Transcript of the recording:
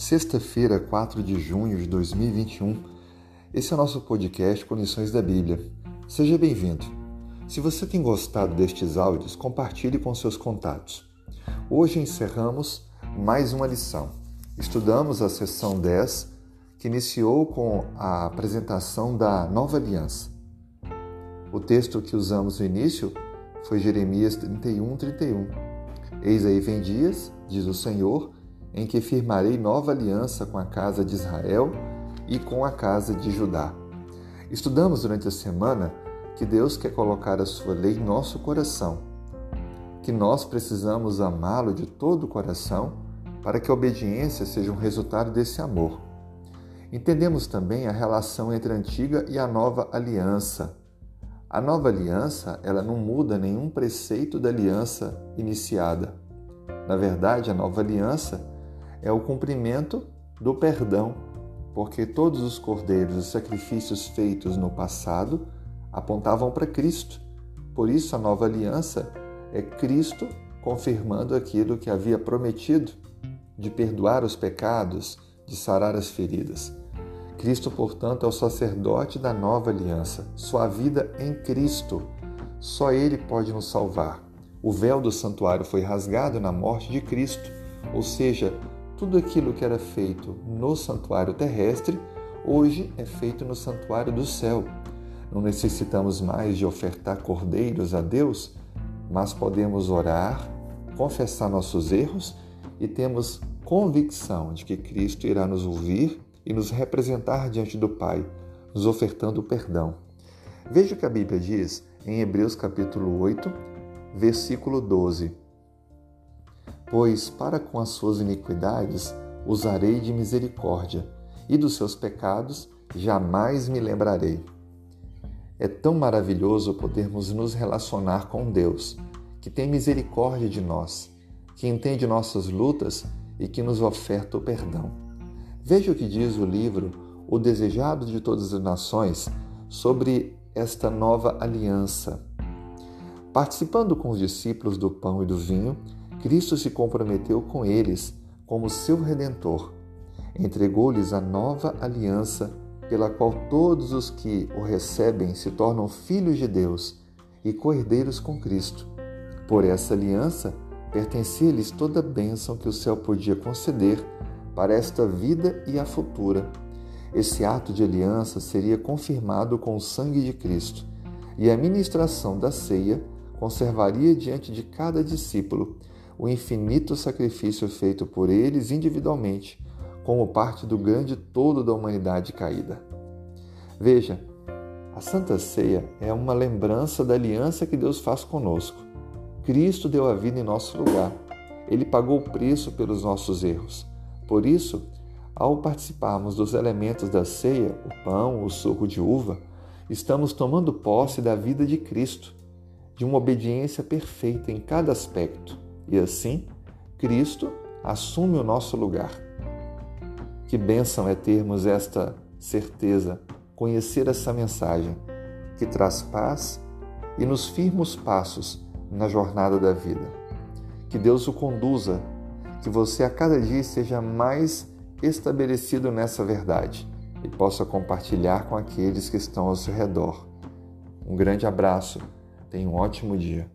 Sexta-feira, 4 de junho de 2021. Esse é o nosso podcast Condições da Bíblia. Seja bem-vindo. Se você tem gostado destes áudios, compartilhe com seus contatos. Hoje encerramos mais uma lição. Estudamos a sessão 10, que iniciou com a apresentação da nova aliança. O texto que usamos no início foi Jeremias 31, 31. Eis aí vem dias, diz o Senhor, em que firmarei nova aliança com a casa de Israel e com a casa de Judá. Estudamos durante a semana que Deus quer colocar a sua lei em nosso coração, que nós precisamos amá-lo de todo o coração para que a obediência seja um resultado desse amor. Entendemos também a relação entre a antiga e a nova aliança. A nova aliança, ela não muda nenhum preceito da aliança iniciada. Na verdade, a nova aliança é o cumprimento do perdão, porque todos os cordeiros e sacrifícios feitos no passado apontavam para Cristo. Por isso, a nova aliança é Cristo confirmando aquilo que havia prometido de perdoar os pecados, de sarar as feridas. Cristo, portanto, é o sacerdote da nova aliança. Sua vida em Cristo. Só Ele pode nos salvar. O véu do santuário foi rasgado na morte de Cristo, ou seja, tudo aquilo que era feito no santuário terrestre, hoje é feito no santuário do céu. Não necessitamos mais de ofertar cordeiros a Deus, mas podemos orar, confessar nossos erros e temos convicção de que Cristo irá nos ouvir e nos representar diante do Pai, nos ofertando perdão. Veja o que a Bíblia diz em Hebreus capítulo 8, versículo 12 Pois para com as suas iniquidades usarei de misericórdia, e dos seus pecados jamais me lembrarei. É tão maravilhoso podermos nos relacionar com Deus, que tem misericórdia de nós, que entende nossas lutas e que nos oferta o perdão. Veja o que diz o livro O Desejado de Todas as Nações sobre esta nova aliança. Participando com os discípulos do pão e do vinho, Cristo se comprometeu com eles como seu redentor. Entregou-lhes a nova aliança, pela qual todos os que o recebem se tornam filhos de Deus e coerdeiros com Cristo. Por essa aliança, pertencia-lhes toda a bênção que o céu podia conceder para esta vida e a futura. Esse ato de aliança seria confirmado com o sangue de Cristo, e a ministração da ceia conservaria diante de cada discípulo o infinito sacrifício feito por eles individualmente, como parte do grande todo da humanidade caída. Veja, a Santa Ceia é uma lembrança da aliança que Deus faz conosco. Cristo deu a vida em nosso lugar. Ele pagou o preço pelos nossos erros. Por isso, ao participarmos dos elementos da ceia, o pão, o suco de uva, estamos tomando posse da vida de Cristo, de uma obediência perfeita em cada aspecto e assim, Cristo assume o nosso lugar. Que bênção é termos esta certeza, conhecer essa mensagem que traz paz e nos firma passos na jornada da vida. Que Deus o conduza, que você a cada dia seja mais estabelecido nessa verdade e possa compartilhar com aqueles que estão ao seu redor. Um grande abraço, tenha um ótimo dia.